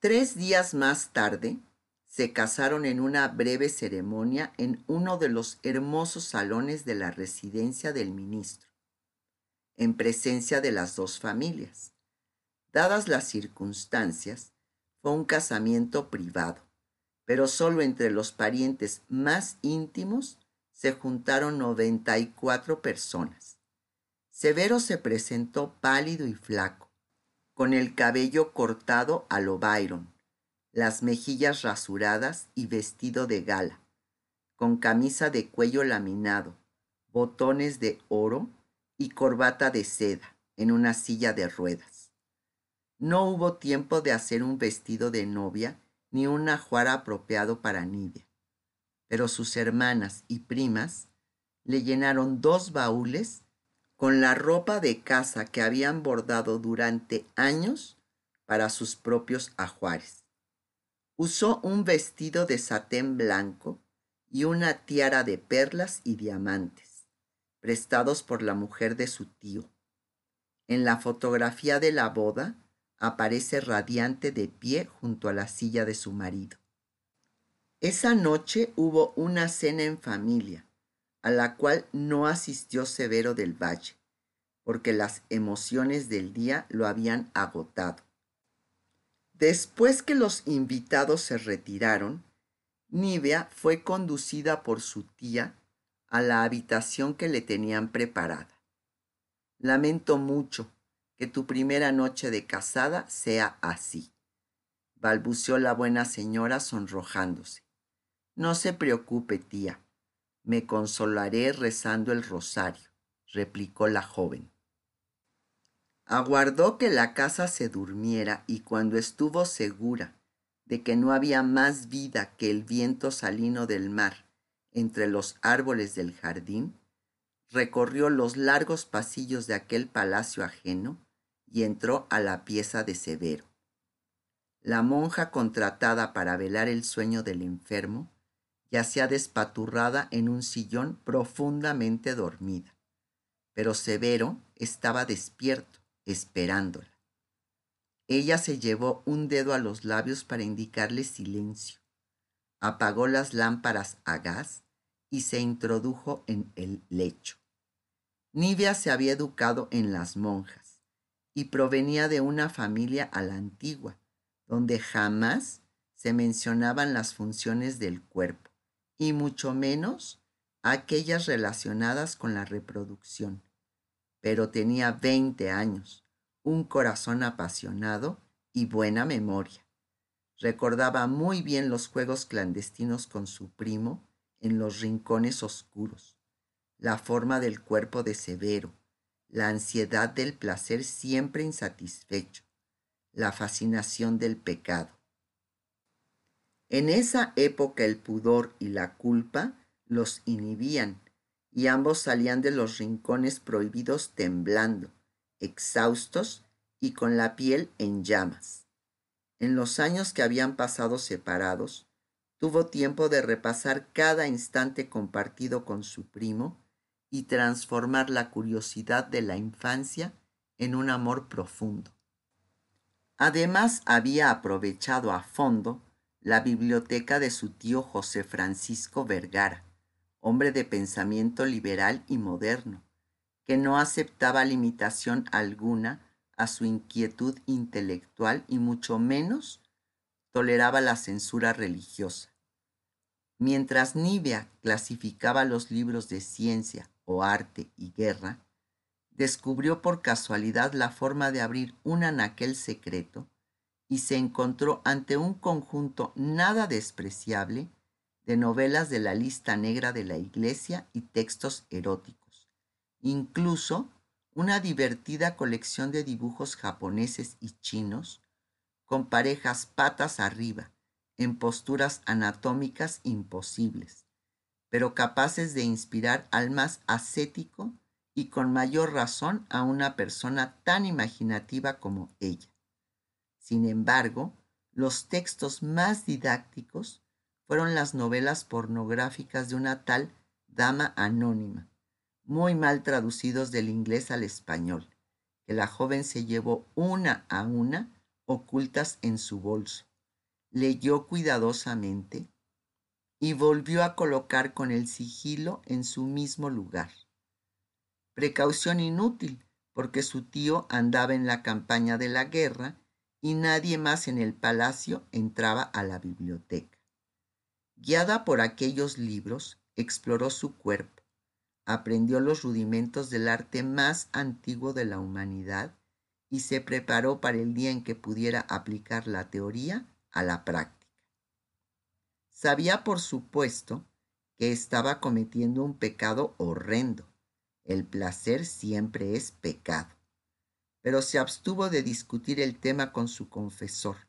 Tres días más tarde, se casaron en una breve ceremonia en uno de los hermosos salones de la residencia del ministro, en presencia de las dos familias. Dadas las circunstancias, fue un casamiento privado, pero solo entre los parientes más íntimos se juntaron 94 personas. Severo se presentó pálido y flaco, con el cabello cortado a lo Byron, las mejillas rasuradas y vestido de gala, con camisa de cuello laminado, botones de oro y corbata de seda en una silla de ruedas. No hubo tiempo de hacer un vestido de novia ni un ajuar apropiado para Nidia, pero sus hermanas y primas le llenaron dos baúles con la ropa de casa que habían bordado durante años para sus propios ajuares. Usó un vestido de satén blanco y una tiara de perlas y diamantes, prestados por la mujer de su tío. En la fotografía de la boda aparece radiante de pie junto a la silla de su marido. Esa noche hubo una cena en familia, a la cual no asistió Severo del Valle, porque las emociones del día lo habían agotado. Después que los invitados se retiraron, Nivea fue conducida por su tía a la habitación que le tenían preparada. Lamento mucho que tu primera noche de casada sea así, balbuceó la buena señora sonrojándose. No se preocupe, tía, me consolaré rezando el rosario, replicó la joven. Aguardó que la casa se durmiera y cuando estuvo segura de que no había más vida que el viento salino del mar entre los árboles del jardín, recorrió los largos pasillos de aquel palacio ajeno y entró a la pieza de Severo. La monja contratada para velar el sueño del enfermo yacía despaturrada en un sillón profundamente dormida, pero Severo estaba despierto esperándola. Ella se llevó un dedo a los labios para indicarle silencio, apagó las lámparas a gas y se introdujo en el lecho. Nivea se había educado en las monjas y provenía de una familia a la antigua, donde jamás se mencionaban las funciones del cuerpo, y mucho menos aquellas relacionadas con la reproducción pero tenía 20 años, un corazón apasionado y buena memoria. Recordaba muy bien los juegos clandestinos con su primo en los rincones oscuros, la forma del cuerpo de Severo, la ansiedad del placer siempre insatisfecho, la fascinación del pecado. En esa época el pudor y la culpa los inhibían y ambos salían de los rincones prohibidos temblando, exhaustos y con la piel en llamas. En los años que habían pasado separados, tuvo tiempo de repasar cada instante compartido con su primo y transformar la curiosidad de la infancia en un amor profundo. Además había aprovechado a fondo la biblioteca de su tío José Francisco Vergara, hombre de pensamiento liberal y moderno, que no aceptaba limitación alguna a su inquietud intelectual y mucho menos toleraba la censura religiosa. Mientras Nivea clasificaba los libros de ciencia o arte y guerra, descubrió por casualidad la forma de abrir un anaquel secreto y se encontró ante un conjunto nada despreciable de novelas de la lista negra de la iglesia y textos eróticos. Incluso una divertida colección de dibujos japoneses y chinos con parejas patas arriba, en posturas anatómicas imposibles, pero capaces de inspirar al más ascético y con mayor razón a una persona tan imaginativa como ella. Sin embargo, los textos más didácticos fueron las novelas pornográficas de una tal dama anónima, muy mal traducidos del inglés al español, que la joven se llevó una a una ocultas en su bolso, leyó cuidadosamente y volvió a colocar con el sigilo en su mismo lugar. Precaución inútil, porque su tío andaba en la campaña de la guerra y nadie más en el palacio entraba a la biblioteca. Guiada por aquellos libros, exploró su cuerpo, aprendió los rudimentos del arte más antiguo de la humanidad y se preparó para el día en que pudiera aplicar la teoría a la práctica. Sabía, por supuesto, que estaba cometiendo un pecado horrendo. El placer siempre es pecado. Pero se abstuvo de discutir el tema con su confesor,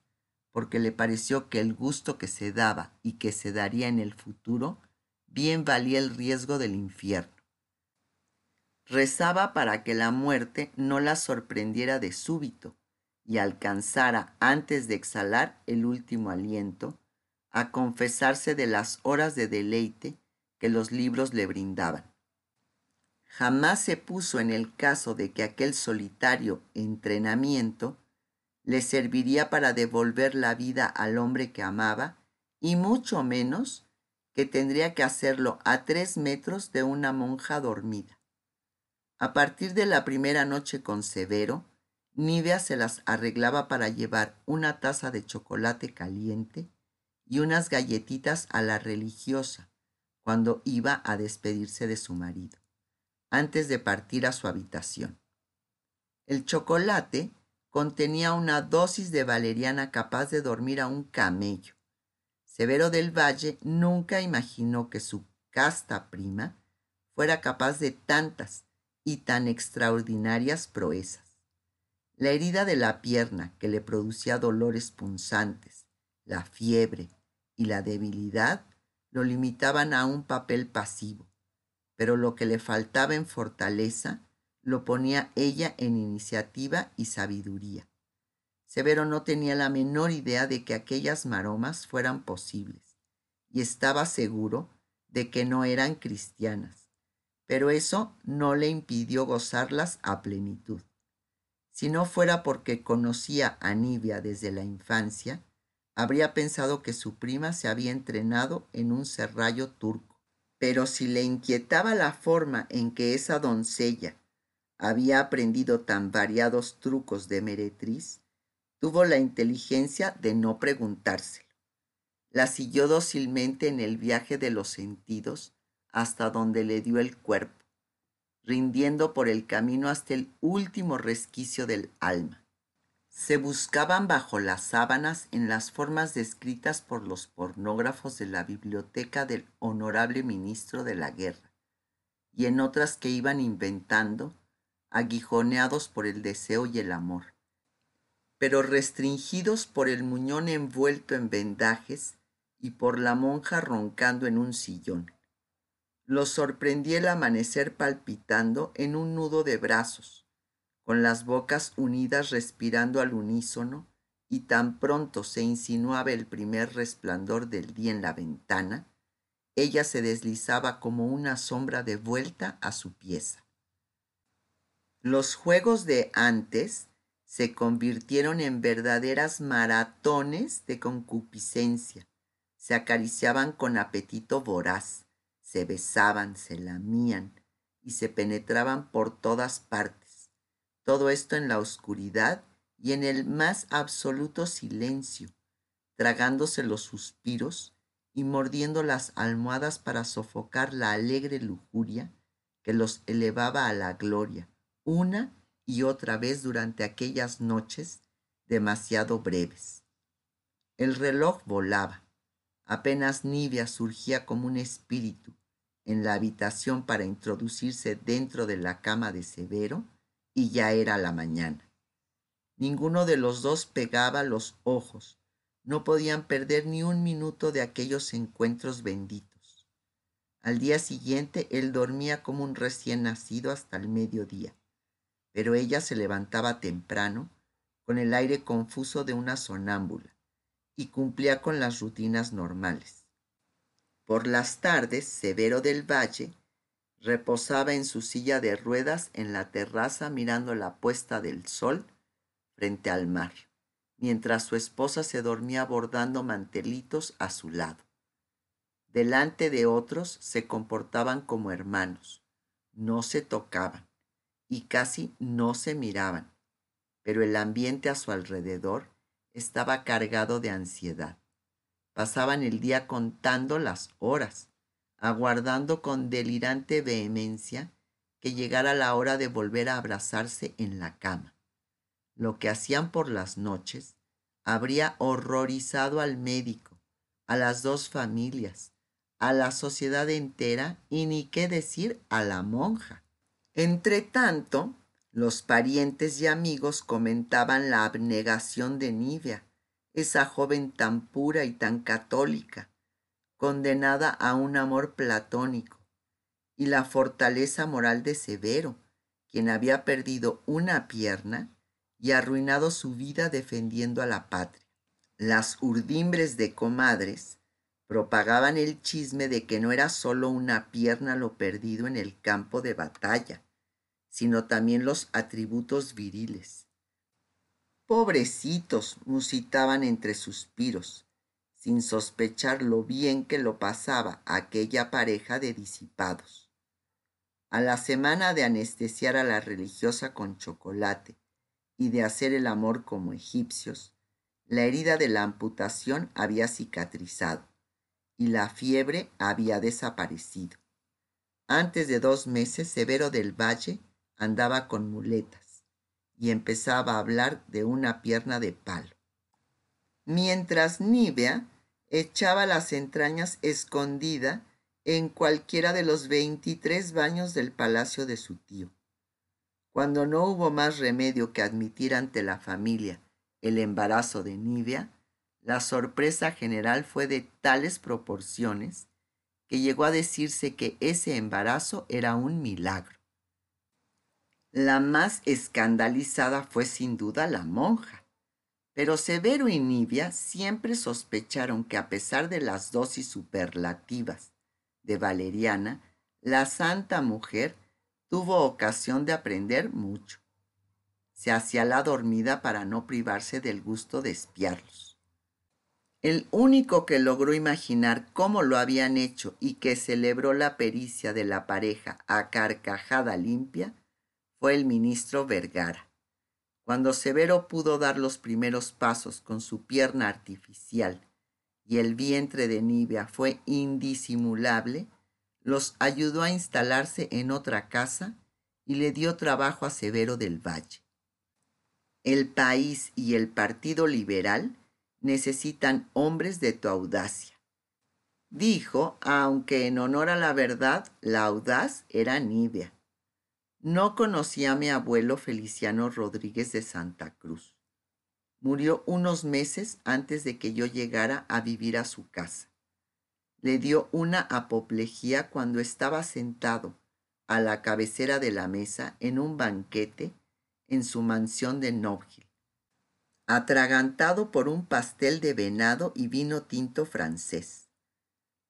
porque le pareció que el gusto que se daba y que se daría en el futuro bien valía el riesgo del infierno. Rezaba para que la muerte no la sorprendiera de súbito y alcanzara antes de exhalar el último aliento a confesarse de las horas de deleite que los libros le brindaban. Jamás se puso en el caso de que aquel solitario entrenamiento le serviría para devolver la vida al hombre que amaba y mucho menos que tendría que hacerlo a tres metros de una monja dormida. A partir de la primera noche con Severo, Nivea se las arreglaba para llevar una taza de chocolate caliente y unas galletitas a la religiosa cuando iba a despedirse de su marido, antes de partir a su habitación. El chocolate contenía una dosis de valeriana capaz de dormir a un camello. Severo del Valle nunca imaginó que su casta prima fuera capaz de tantas y tan extraordinarias proezas. La herida de la pierna que le producía dolores punzantes, la fiebre y la debilidad lo limitaban a un papel pasivo, pero lo que le faltaba en fortaleza lo ponía ella en iniciativa y sabiduría. Severo no tenía la menor idea de que aquellas maromas fueran posibles, y estaba seguro de que no eran cristianas pero eso no le impidió gozarlas a plenitud. Si no fuera porque conocía a Nibia desde la infancia, habría pensado que su prima se había entrenado en un serrallo turco. Pero si le inquietaba la forma en que esa doncella había aprendido tan variados trucos de meretriz, tuvo la inteligencia de no preguntárselo. La siguió dócilmente en el viaje de los sentidos hasta donde le dio el cuerpo, rindiendo por el camino hasta el último resquicio del alma. Se buscaban bajo las sábanas en las formas descritas por los pornógrafos de la biblioteca del honorable ministro de la guerra, y en otras que iban inventando, aguijoneados por el deseo y el amor, pero restringidos por el muñón envuelto en vendajes y por la monja roncando en un sillón. Los sorprendí el amanecer palpitando en un nudo de brazos, con las bocas unidas respirando al unísono, y tan pronto se insinuaba el primer resplandor del día en la ventana, ella se deslizaba como una sombra de vuelta a su pieza. Los juegos de antes se convirtieron en verdaderas maratones de concupiscencia, se acariciaban con apetito voraz, se besaban, se lamían y se penetraban por todas partes. Todo esto en la oscuridad y en el más absoluto silencio, tragándose los suspiros y mordiendo las almohadas para sofocar la alegre lujuria que los elevaba a la gloria, una y otra vez durante aquellas noches demasiado breves. El reloj volaba. Apenas Nibia surgía como un espíritu, en la habitación para introducirse dentro de la cama de Severo y ya era la mañana. Ninguno de los dos pegaba los ojos. No podían perder ni un minuto de aquellos encuentros benditos. Al día siguiente él dormía como un recién nacido hasta el mediodía, pero ella se levantaba temprano, con el aire confuso de una sonámbula, y cumplía con las rutinas normales. Por las tardes, Severo del Valle reposaba en su silla de ruedas en la terraza mirando la puesta del sol frente al mar, mientras su esposa se dormía bordando mantelitos a su lado. Delante de otros se comportaban como hermanos, no se tocaban y casi no se miraban, pero el ambiente a su alrededor estaba cargado de ansiedad. Pasaban el día contando las horas, aguardando con delirante vehemencia que llegara la hora de volver a abrazarse en la cama. Lo que hacían por las noches habría horrorizado al médico, a las dos familias, a la sociedad entera y ni qué decir a la monja. Entre tanto, los parientes y amigos comentaban la abnegación de Nivea, esa joven tan pura y tan católica, condenada a un amor platónico, y la fortaleza moral de Severo, quien había perdido una pierna y arruinado su vida defendiendo a la patria. Las urdimbres de comadres propagaban el chisme de que no era solo una pierna lo perdido en el campo de batalla, sino también los atributos viriles. Pobrecitos, musitaban entre suspiros, sin sospechar lo bien que lo pasaba aquella pareja de disipados. A la semana de anestesiar a la religiosa con chocolate y de hacer el amor como egipcios, la herida de la amputación había cicatrizado y la fiebre había desaparecido. Antes de dos meses, Severo del Valle andaba con muletas y empezaba a hablar de una pierna de palo. Mientras Nivea echaba las entrañas escondida en cualquiera de los veintitrés baños del palacio de su tío. Cuando no hubo más remedio que admitir ante la familia el embarazo de Nivea, la sorpresa general fue de tales proporciones que llegó a decirse que ese embarazo era un milagro. La más escandalizada fue sin duda la monja, pero Severo y Nivea siempre sospecharon que a pesar de las dosis superlativas de Valeriana, la santa mujer tuvo ocasión de aprender mucho. Se hacía la dormida para no privarse del gusto de espiarlos. El único que logró imaginar cómo lo habían hecho y que celebró la pericia de la pareja a carcajada limpia fue el ministro Vergara. Cuando Severo pudo dar los primeros pasos con su pierna artificial y el vientre de Nibia fue indisimulable, los ayudó a instalarse en otra casa y le dio trabajo a Severo del Valle. El país y el Partido Liberal necesitan hombres de tu audacia. Dijo, aunque en honor a la verdad, la audaz era Nibia. No conocía a mi abuelo Feliciano Rodríguez de Santa Cruz. Murió unos meses antes de que yo llegara a vivir a su casa. Le dio una apoplejía cuando estaba sentado a la cabecera de la mesa en un banquete en su mansión de Nobgil, atragantado por un pastel de venado y vino tinto francés.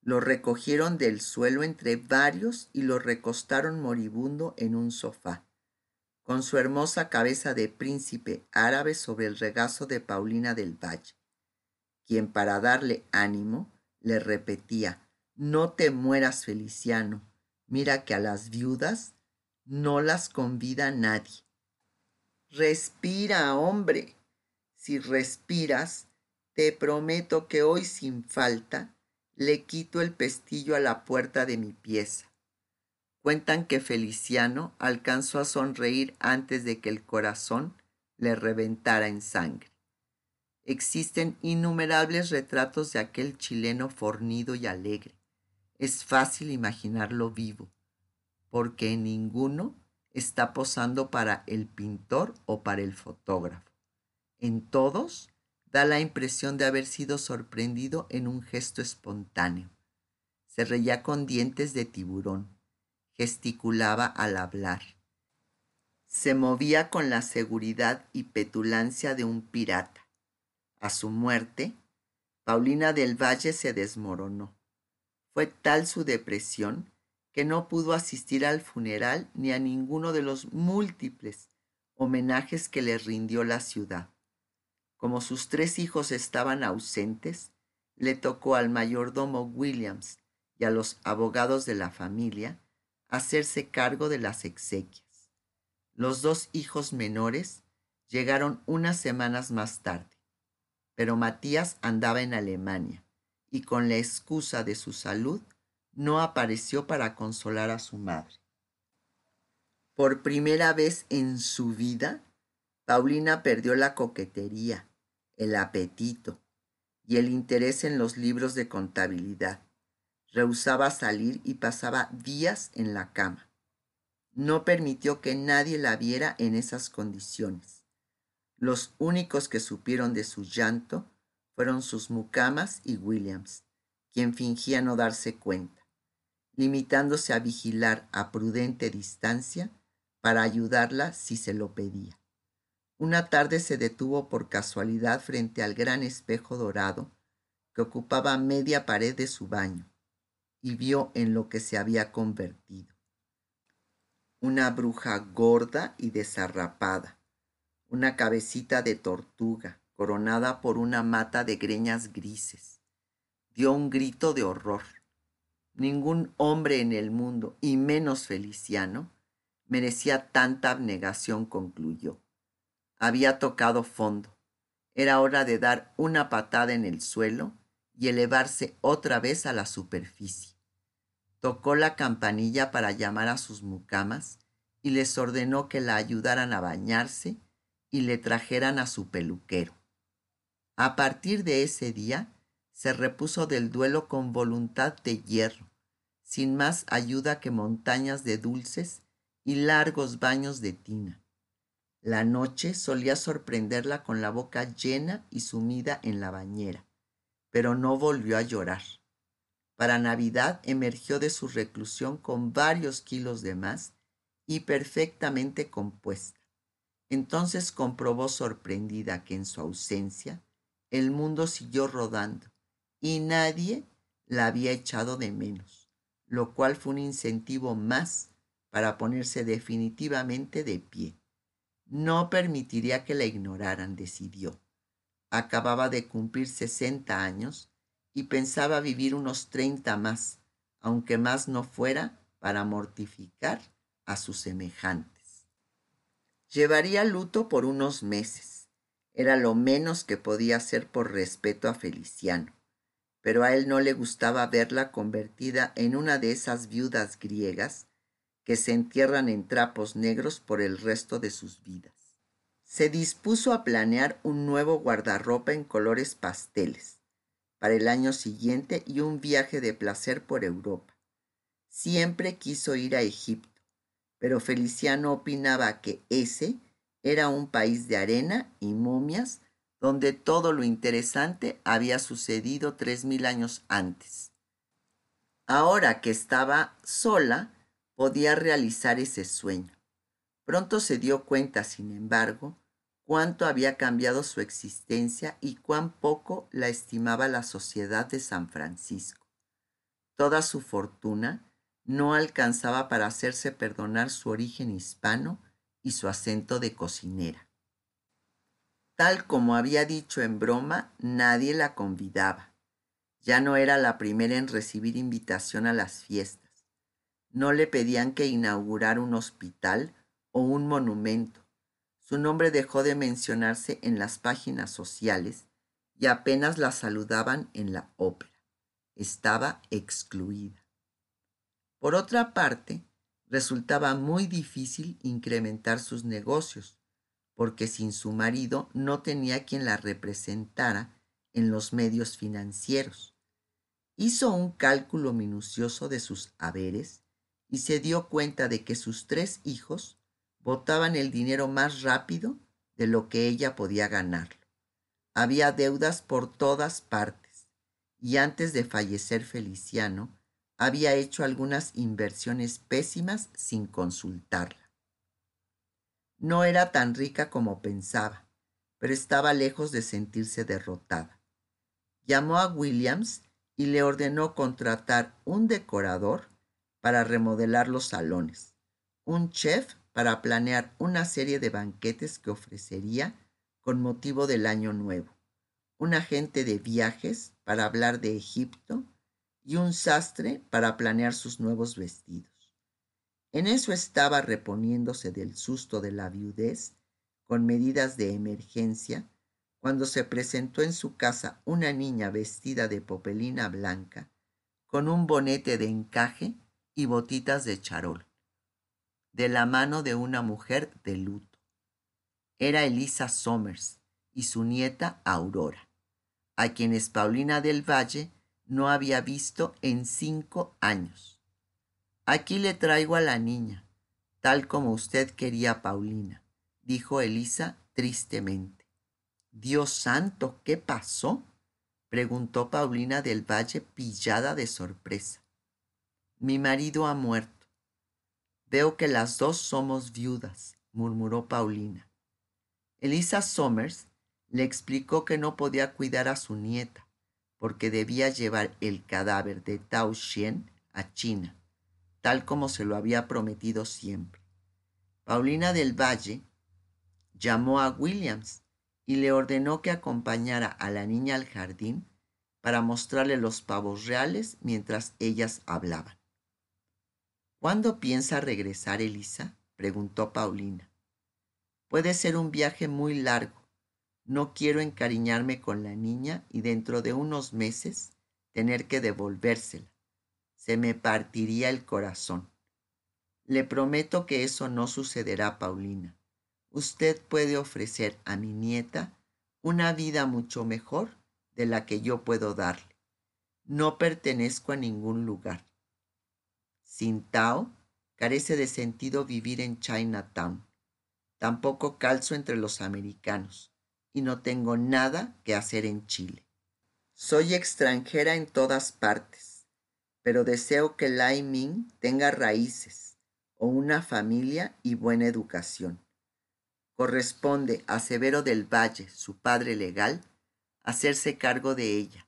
Lo recogieron del suelo entre varios y lo recostaron moribundo en un sofá con su hermosa cabeza de príncipe árabe sobre el regazo de Paulina del Valle, quien para darle ánimo le repetía, no te mueras, Feliciano, mira que a las viudas no las convida nadie. Respira, hombre. Si respiras, te prometo que hoy sin falta le quito el pestillo a la puerta de mi pieza. Cuentan que Feliciano alcanzó a sonreír antes de que el corazón le reventara en sangre. Existen innumerables retratos de aquel chileno fornido y alegre. Es fácil imaginarlo vivo, porque en ninguno está posando para el pintor o para el fotógrafo. En todos da la impresión de haber sido sorprendido en un gesto espontáneo. Se reía con dientes de tiburón gesticulaba al hablar. Se movía con la seguridad y petulancia de un pirata. A su muerte, Paulina del Valle se desmoronó. Fue tal su depresión que no pudo asistir al funeral ni a ninguno de los múltiples homenajes que le rindió la ciudad. Como sus tres hijos estaban ausentes, le tocó al mayordomo Williams y a los abogados de la familia hacerse cargo de las exequias. Los dos hijos menores llegaron unas semanas más tarde, pero Matías andaba en Alemania y con la excusa de su salud no apareció para consolar a su madre. Por primera vez en su vida, Paulina perdió la coquetería, el apetito y el interés en los libros de contabilidad. Rehusaba salir y pasaba días en la cama. No permitió que nadie la viera en esas condiciones. Los únicos que supieron de su llanto fueron sus mucamas y Williams, quien fingía no darse cuenta, limitándose a vigilar a prudente distancia para ayudarla si se lo pedía. Una tarde se detuvo por casualidad frente al gran espejo dorado que ocupaba media pared de su baño y vio en lo que se había convertido. Una bruja gorda y desarrapada, una cabecita de tortuga, coronada por una mata de greñas grises. Dio un grito de horror. Ningún hombre en el mundo, y menos Feliciano, merecía tanta abnegación, concluyó. Había tocado fondo. Era hora de dar una patada en el suelo y elevarse otra vez a la superficie. Tocó la campanilla para llamar a sus mucamas y les ordenó que la ayudaran a bañarse y le trajeran a su peluquero. A partir de ese día, se repuso del duelo con voluntad de hierro, sin más ayuda que montañas de dulces y largos baños de tina. La noche solía sorprenderla con la boca llena y sumida en la bañera, pero no volvió a llorar. Para Navidad emergió de su reclusión con varios kilos de más y perfectamente compuesta. Entonces comprobó sorprendida que en su ausencia el mundo siguió rodando y nadie la había echado de menos, lo cual fue un incentivo más para ponerse definitivamente de pie. No permitiría que la ignoraran, decidió. Acababa de cumplir sesenta años y pensaba vivir unos treinta más, aunque más no fuera para mortificar a sus semejantes. Llevaría luto por unos meses era lo menos que podía hacer por respeto a Feliciano, pero a él no le gustaba verla convertida en una de esas viudas griegas que se entierran en trapos negros por el resto de sus vidas. Se dispuso a planear un nuevo guardarropa en colores pasteles para el año siguiente y un viaje de placer por Europa. Siempre quiso ir a Egipto, pero Feliciano opinaba que ese era un país de arena y momias donde todo lo interesante había sucedido tres mil años antes. Ahora que estaba sola, podía realizar ese sueño. Pronto se dio cuenta, sin embargo, cuánto había cambiado su existencia y cuán poco la estimaba la sociedad de San Francisco. Toda su fortuna no alcanzaba para hacerse perdonar su origen hispano y su acento de cocinera. Tal como había dicho en broma, nadie la convidaba. Ya no era la primera en recibir invitación a las fiestas. No le pedían que inaugurara un hospital o un monumento. Su nombre dejó de mencionarse en las páginas sociales y apenas la saludaban en la ópera. Estaba excluida. Por otra parte, resultaba muy difícil incrementar sus negocios, porque sin su marido no tenía quien la representara en los medios financieros. Hizo un cálculo minucioso de sus haberes y se dio cuenta de que sus tres hijos botaban el dinero más rápido de lo que ella podía ganarlo. Había deudas por todas partes, y antes de fallecer Feliciano, había hecho algunas inversiones pésimas sin consultarla. No era tan rica como pensaba, pero estaba lejos de sentirse derrotada. Llamó a Williams y le ordenó contratar un decorador para remodelar los salones, un chef para planear una serie de banquetes que ofrecería con motivo del Año Nuevo, un agente de viajes para hablar de Egipto y un sastre para planear sus nuevos vestidos. En eso estaba reponiéndose del susto de la viudez con medidas de emergencia cuando se presentó en su casa una niña vestida de popelina blanca, con un bonete de encaje y botitas de charol, de la mano de una mujer de luto. Era Elisa Somers y su nieta Aurora, a quienes Paulina del Valle no había visto en cinco años. Aquí le traigo a la niña, tal como usted quería, Paulina, dijo Elisa tristemente. Dios santo, ¿qué pasó? preguntó Paulina del Valle pillada de sorpresa. Mi marido ha muerto. Veo que las dos somos viudas, murmuró Paulina. Elisa Somers le explicó que no podía cuidar a su nieta, porque debía llevar el cadáver de Tao Xian a China, tal como se lo había prometido siempre. Paulina del Valle llamó a Williams y le ordenó que acompañara a la niña al jardín para mostrarle los pavos reales mientras ellas hablaban. ¿Cuándo piensa regresar, Elisa? preguntó Paulina. Puede ser un viaje muy largo. No quiero encariñarme con la niña y dentro de unos meses tener que devolvérsela. Se me partiría el corazón. Le prometo que eso no sucederá, Paulina usted puede ofrecer a mi nieta una vida mucho mejor de la que yo puedo darle. No pertenezco a ningún lugar. Sin Tao, carece de sentido vivir en Chinatown. Tampoco calzo entre los americanos y no tengo nada que hacer en Chile. Soy extranjera en todas partes, pero deseo que Lai Ming tenga raíces o una familia y buena educación corresponde a Severo del Valle, su padre legal, hacerse cargo de ella,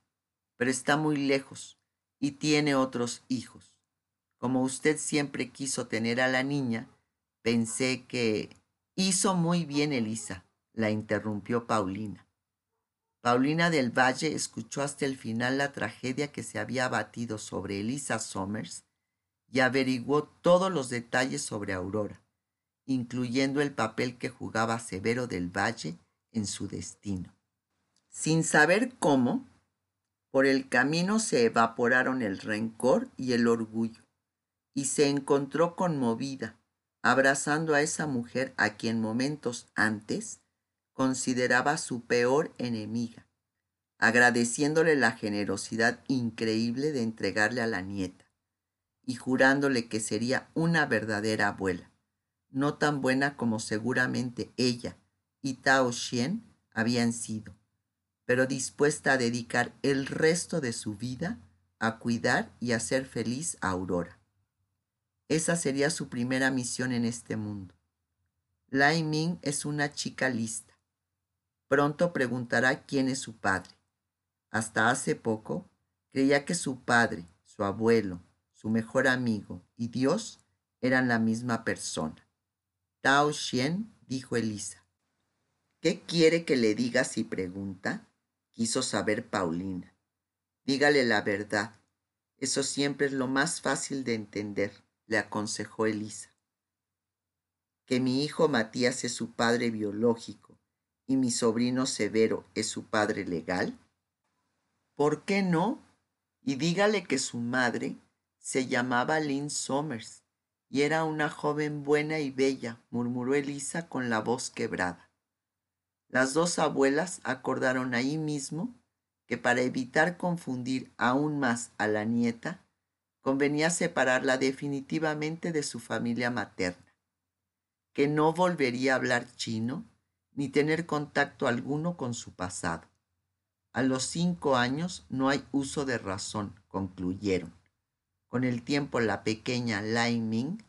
pero está muy lejos y tiene otros hijos. Como usted siempre quiso tener a la niña, pensé que... Hizo muy bien, Elisa, la interrumpió Paulina. Paulina del Valle escuchó hasta el final la tragedia que se había abatido sobre Elisa Somers y averiguó todos los detalles sobre Aurora incluyendo el papel que jugaba Severo del Valle en su destino. Sin saber cómo, por el camino se evaporaron el rencor y el orgullo, y se encontró conmovida, abrazando a esa mujer a quien momentos antes consideraba su peor enemiga, agradeciéndole la generosidad increíble de entregarle a la nieta, y jurándole que sería una verdadera abuela no tan buena como seguramente ella y Tao Xian habían sido, pero dispuesta a dedicar el resto de su vida a cuidar y hacer feliz a Aurora. Esa sería su primera misión en este mundo. Lai Ming es una chica lista. Pronto preguntará quién es su padre. Hasta hace poco creía que su padre, su abuelo, su mejor amigo y Dios eran la misma persona. Tao Xian, dijo Elisa. ¿Qué quiere que le diga si pregunta? Quiso saber Paulina. Dígale la verdad. Eso siempre es lo más fácil de entender, le aconsejó Elisa. Que mi hijo Matías es su padre biológico y mi sobrino Severo es su padre legal. ¿Por qué no? Y dígale que su madre se llamaba Lynn Somers y era una joven buena y bella, murmuró Elisa con la voz quebrada. Las dos abuelas acordaron ahí mismo que para evitar confundir aún más a la nieta, convenía separarla definitivamente de su familia materna, que no volvería a hablar chino ni tener contacto alguno con su pasado. A los cinco años no hay uso de razón, concluyeron. Con el tiempo la pequeña Lai Ming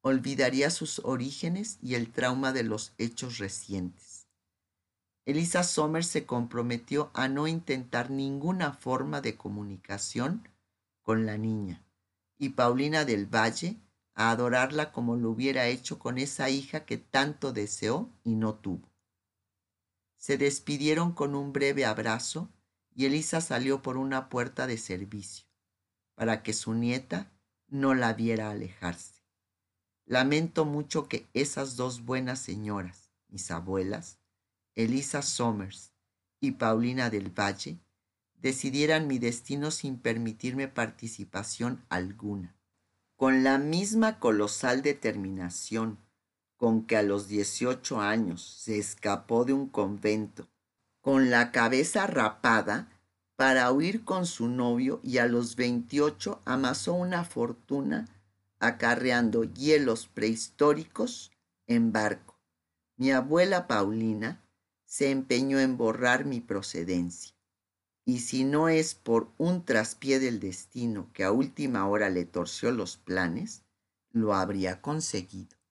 olvidaría sus orígenes y el trauma de los hechos recientes. Elisa Somers se comprometió a no intentar ninguna forma de comunicación con la niña y Paulina del Valle a adorarla como lo hubiera hecho con esa hija que tanto deseó y no tuvo. Se despidieron con un breve abrazo y Elisa salió por una puerta de servicio para que su nieta no la viera alejarse. Lamento mucho que esas dos buenas señoras, mis abuelas, Elisa Somers y Paulina del Valle, decidieran mi destino sin permitirme participación alguna. Con la misma colosal determinación con que a los 18 años se escapó de un convento, con la cabeza rapada, para huir con su novio y a los 28 amasó una fortuna acarreando hielos prehistóricos en barco. Mi abuela Paulina se empeñó en borrar mi procedencia. Y si no es por un traspié del destino que a última hora le torció los planes, lo habría conseguido.